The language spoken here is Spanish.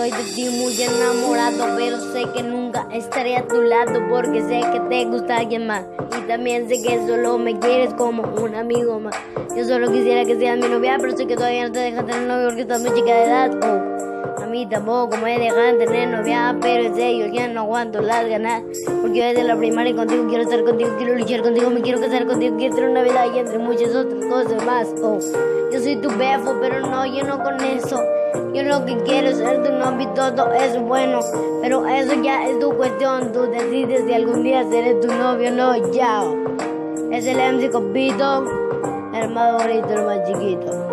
de ti muy enamorado, pero sé que nunca estaré a tu lado porque sé que te gusta alguien más. Y también sé que solo me quieres como un amigo más. Yo solo quisiera que seas mi novia, pero sé que todavía no te dejas tener novio porque estás muy chica de edad. Oh, a mí tampoco me dejan tener novia, pero en serio ya no aguanto las ganas. Porque yo desde la primaria contigo quiero estar contigo, quiero luchar contigo, me quiero casar contigo, quiero tener una vida y entre muchas otras cosas más. Oh, yo soy tu befo, pero no lleno con eso. Yo lo que quiero es ser tu novio y todo es bueno. Pero eso ya es tu cuestión. Tú decides si algún día seré tu novio o no. Ya. Es el MC Copito, el más bonito, el más chiquito.